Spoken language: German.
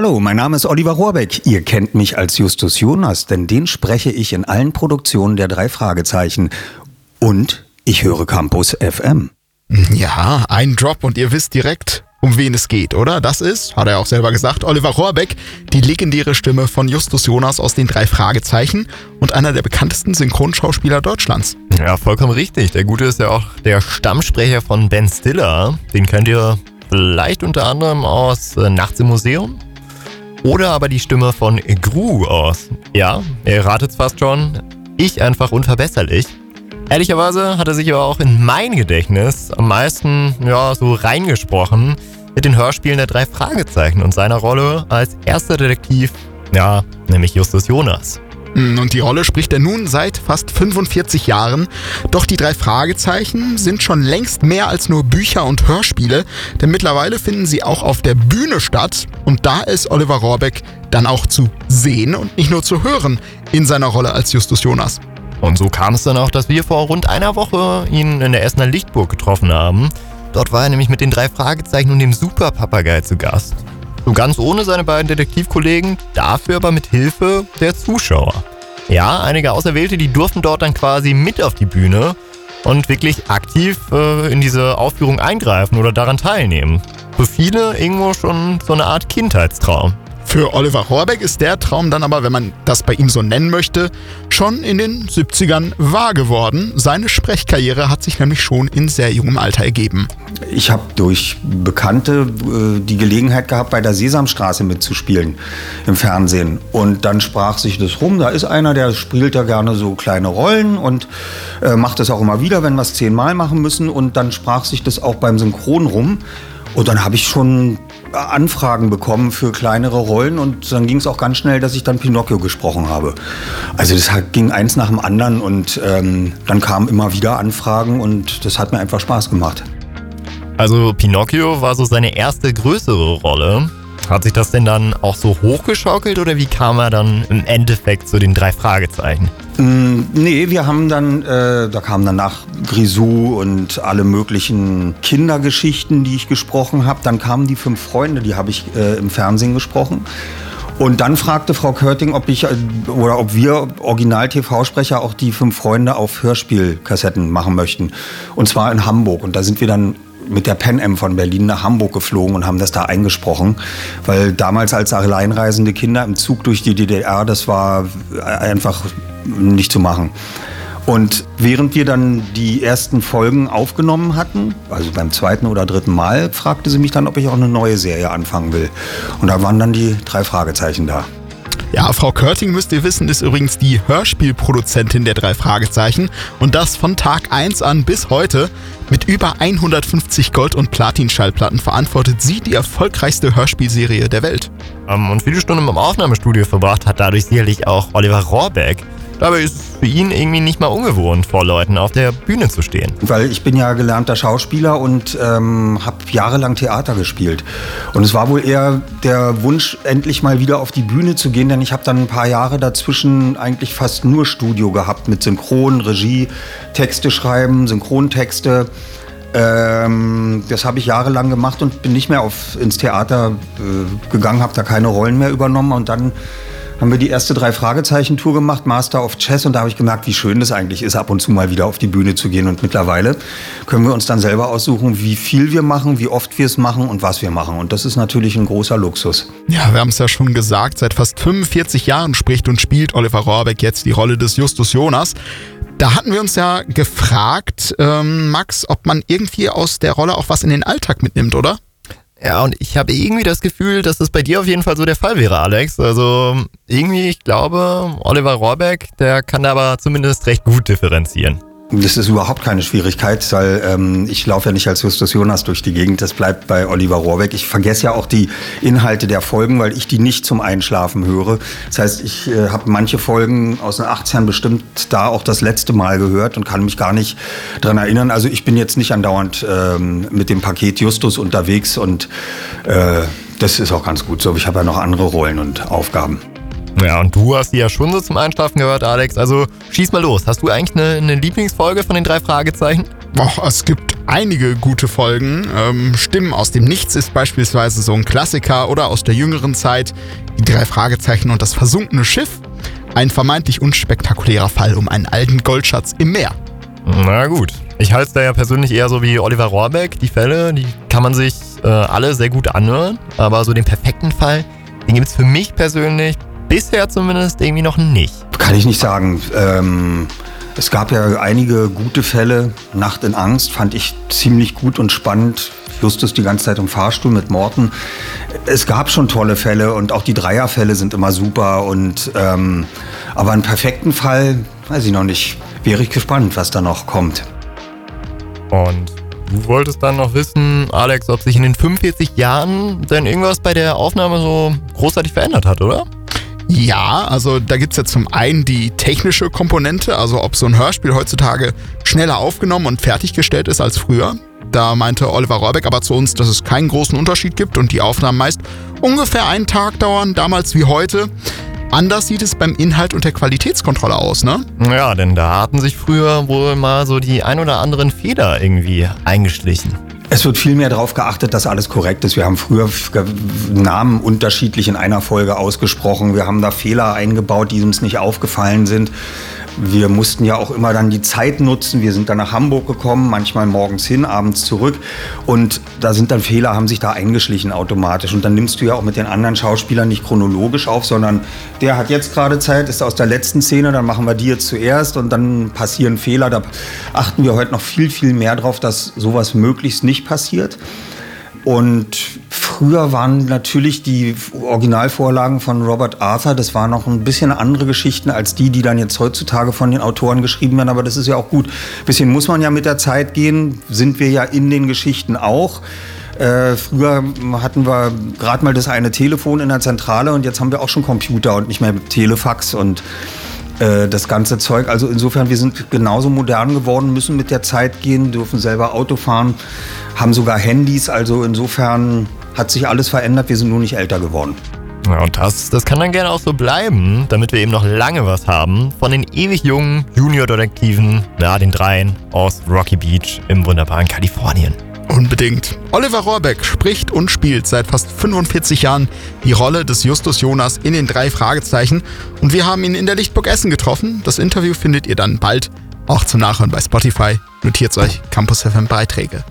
Hallo, mein Name ist Oliver Rohrbeck. Ihr kennt mich als Justus Jonas, denn den spreche ich in allen Produktionen der drei Fragezeichen. Und ich höre Campus FM. Ja, ein Drop und ihr wisst direkt, um wen es geht, oder? Das ist, hat er auch selber gesagt, Oliver Rohrbeck, die legendäre Stimme von Justus Jonas aus den drei Fragezeichen und einer der bekanntesten Synchronschauspieler Deutschlands. Ja, vollkommen richtig. Der Gute ist ja auch der Stammsprecher von Ben Stiller. Den kennt ihr vielleicht unter anderem aus äh, Nachts im Museum oder aber die Stimme von Gru aus. Ja, ihr ratet es fast schon. Ich einfach unverbesserlich. Ehrlicherweise hat er sich aber auch in mein Gedächtnis am meisten, ja, so reingesprochen mit den Hörspielen der drei Fragezeichen und seiner Rolle als erster Detektiv, ja, nämlich Justus Jonas. Hm, und die Rolle spricht er nun seit fast 45 Jahren. Doch die drei Fragezeichen sind schon längst mehr als nur Bücher und Hörspiele, denn mittlerweile finden sie auch auf der Bühne statt. Und da ist Oliver Rohrbeck dann auch zu sehen und nicht nur zu hören in seiner Rolle als Justus Jonas. Und so kam es dann auch, dass wir vor rund einer Woche ihn in der Essener Lichtburg getroffen haben. Dort war er nämlich mit den drei Fragezeichen und dem Superpapagei zu Gast. So ganz ohne seine beiden Detektivkollegen, dafür aber mit Hilfe der Zuschauer. Ja, einige Auserwählte, die durften dort dann quasi mit auf die Bühne und wirklich aktiv äh, in diese Aufführung eingreifen oder daran teilnehmen. Für viele irgendwo schon so eine Art Kindheitstraum. Für Oliver Horbeck ist der Traum dann aber, wenn man das bei ihm so nennen möchte, schon in den 70ern wahr geworden. Seine Sprechkarriere hat sich nämlich schon in sehr jungem Alter ergeben. Ich habe durch Bekannte äh, die Gelegenheit gehabt, bei der Sesamstraße mitzuspielen im Fernsehen. Und dann sprach sich das rum. Da ist einer, der spielt ja gerne so kleine Rollen und äh, macht das auch immer wieder, wenn wir es zehnmal machen müssen. Und dann sprach sich das auch beim Synchron rum. Und dann habe ich schon Anfragen bekommen für kleinere Rollen und dann ging es auch ganz schnell, dass ich dann Pinocchio gesprochen habe. Also das ging eins nach dem anderen und ähm, dann kamen immer wieder Anfragen und das hat mir einfach Spaß gemacht. Also Pinocchio war so seine erste größere Rolle. Hat sich das denn dann auch so hochgeschaukelt oder wie kam er dann im Endeffekt zu den drei Fragezeichen? Mm, nee, wir haben dann, äh, da kamen danach Grisou und alle möglichen Kindergeschichten, die ich gesprochen habe. Dann kamen die fünf Freunde, die habe ich äh, im Fernsehen gesprochen. Und dann fragte Frau Körting, ob ich äh, oder ob wir Original-TV-Sprecher auch die fünf Freunde auf Hörspielkassetten machen möchten. Und zwar in Hamburg. Und da sind wir dann mit der Pen M von Berlin nach Hamburg geflogen und haben das da eingesprochen. Weil damals als alleinreisende Kinder im Zug durch die DDR, das war einfach nicht zu machen. Und während wir dann die ersten Folgen aufgenommen hatten, also beim zweiten oder dritten Mal, fragte sie mich dann, ob ich auch eine neue Serie anfangen will. Und da waren dann die drei Fragezeichen da. Ja, Frau Körting, müsst ihr wissen, ist übrigens die Hörspielproduzentin der drei Fragezeichen und das von Tag 1 an bis heute. Mit über 150 Gold- und Platin-Schallplatten verantwortet sie die erfolgreichste Hörspielserie der Welt. Um, und viele Stunden im Aufnahmestudio verbracht hat dadurch sicherlich auch Oliver Rohrbeck. Dabei ist es für ihn irgendwie nicht mal ungewohnt, vor Leuten auf der Bühne zu stehen. Weil ich bin ja gelernter Schauspieler und ähm, habe jahrelang Theater gespielt. Und es war wohl eher der Wunsch, endlich mal wieder auf die Bühne zu gehen, denn ich habe dann ein paar Jahre dazwischen eigentlich fast nur Studio gehabt mit Synchron, Regie, Texte schreiben, Synchrontexte. Ähm, das habe ich jahrelang gemacht und bin nicht mehr auf, ins Theater äh, gegangen, habe da keine Rollen mehr übernommen und dann haben wir die erste drei Fragezeichen-Tour gemacht, Master of Chess, und da habe ich gemerkt, wie schön das eigentlich ist, ab und zu mal wieder auf die Bühne zu gehen. Und mittlerweile können wir uns dann selber aussuchen, wie viel wir machen, wie oft wir es machen und was wir machen. Und das ist natürlich ein großer Luxus. Ja, wir haben es ja schon gesagt, seit fast 45 Jahren spricht und spielt Oliver Rohrbeck jetzt die Rolle des Justus Jonas. Da hatten wir uns ja gefragt, ähm, Max, ob man irgendwie aus der Rolle auch was in den Alltag mitnimmt, oder? Ja, und ich habe irgendwie das Gefühl, dass das bei dir auf jeden Fall so der Fall wäre, Alex. Also irgendwie, ich glaube, Oliver Rohrbeck, der kann da aber zumindest recht gut differenzieren. Das ist überhaupt keine Schwierigkeit, weil ähm, ich laufe ja nicht als Justus Jonas durch die Gegend. Das bleibt bei Oliver Rohrbeck. Ich vergesse ja auch die Inhalte der Folgen, weil ich die nicht zum Einschlafen höre. Das heißt, ich äh, habe manche Folgen aus den 80ern bestimmt da auch das letzte Mal gehört und kann mich gar nicht dran erinnern. Also ich bin jetzt nicht andauernd ähm, mit dem Paket Justus unterwegs und äh, das ist auch ganz gut so. Ich habe ja noch andere Rollen und Aufgaben. Ja, und du hast die ja schon so zum Einschlafen gehört, Alex. Also schieß mal los. Hast du eigentlich eine, eine Lieblingsfolge von den drei Fragezeichen? Boah, es gibt einige gute Folgen. Ähm, Stimmen aus dem Nichts ist beispielsweise so ein Klassiker oder aus der jüngeren Zeit die drei Fragezeichen und das versunkene Schiff. Ein vermeintlich unspektakulärer Fall um einen alten Goldschatz im Meer. Na gut. Ich halte es da ja persönlich eher so wie Oliver Rohrbeck. Die Fälle, die kann man sich äh, alle sehr gut anhören. Aber so den perfekten Fall, den gibt es für mich persönlich bisher zumindest irgendwie noch nicht. Kann ich nicht sagen. Ähm, es gab ja einige gute Fälle. Nacht in Angst fand ich ziemlich gut und spannend. Justus die ganze Zeit im Fahrstuhl mit Morten. Es gab schon tolle Fälle und auch die Dreierfälle sind immer super. Und, ähm, aber einen perfekten Fall, weiß ich noch nicht. Wäre ich gespannt, was da noch kommt. Und du wolltest dann noch wissen, Alex, ob sich in den 45 Jahren denn irgendwas bei der Aufnahme so großartig verändert hat, oder? Ja, also da gibt es ja zum einen die technische Komponente, also ob so ein Hörspiel heutzutage schneller aufgenommen und fertiggestellt ist als früher. Da meinte Oliver Rohrbeck aber zu uns, dass es keinen großen Unterschied gibt und die Aufnahmen meist ungefähr einen Tag dauern, damals wie heute. Anders sieht es beim Inhalt und der Qualitätskontrolle aus, ne? Ja, denn da hatten sich früher wohl mal so die ein oder anderen Fehler irgendwie eingeschlichen. Es wird viel mehr darauf geachtet, dass alles korrekt ist. Wir haben früher Namen unterschiedlich in einer Folge ausgesprochen. Wir haben da Fehler eingebaut, die uns nicht aufgefallen sind. Wir mussten ja auch immer dann die Zeit nutzen. Wir sind dann nach Hamburg gekommen, manchmal morgens hin, abends zurück. Und da sind dann Fehler, haben sich da eingeschlichen automatisch. Und dann nimmst du ja auch mit den anderen Schauspielern nicht chronologisch auf, sondern der hat jetzt gerade Zeit, ist aus der letzten Szene, dann machen wir die jetzt zuerst und dann passieren Fehler. Da achten wir heute noch viel, viel mehr drauf, dass sowas möglichst nicht passiert. Und früher waren natürlich die Originalvorlagen von Robert Arthur, das waren noch ein bisschen andere Geschichten als die, die dann jetzt heutzutage von den Autoren geschrieben werden. Aber das ist ja auch gut. Ein bisschen muss man ja mit der Zeit gehen, sind wir ja in den Geschichten auch. Äh, früher hatten wir gerade mal das eine Telefon in der Zentrale und jetzt haben wir auch schon Computer und nicht mehr Telefax und äh, das ganze Zeug. Also insofern, wir sind genauso modern geworden, müssen mit der Zeit gehen, dürfen selber Auto fahren, haben sogar Handys. Also insofern hat sich alles verändert, wir sind nur nicht älter geworden. Ja, und das, das kann dann gerne auch so bleiben, damit wir eben noch lange was haben von den ewig jungen Junior-Detektiven, ja, den dreien aus Rocky Beach im wunderbaren Kalifornien. Unbedingt. Oliver Rohrbeck spricht und spielt seit fast 45 Jahren die Rolle des Justus Jonas in den drei Fragezeichen und wir haben ihn in der Lichtburg Essen getroffen. Das Interview findet ihr dann bald auch zum Nachhören bei Spotify. Notiert euch Campus FM Beiträge.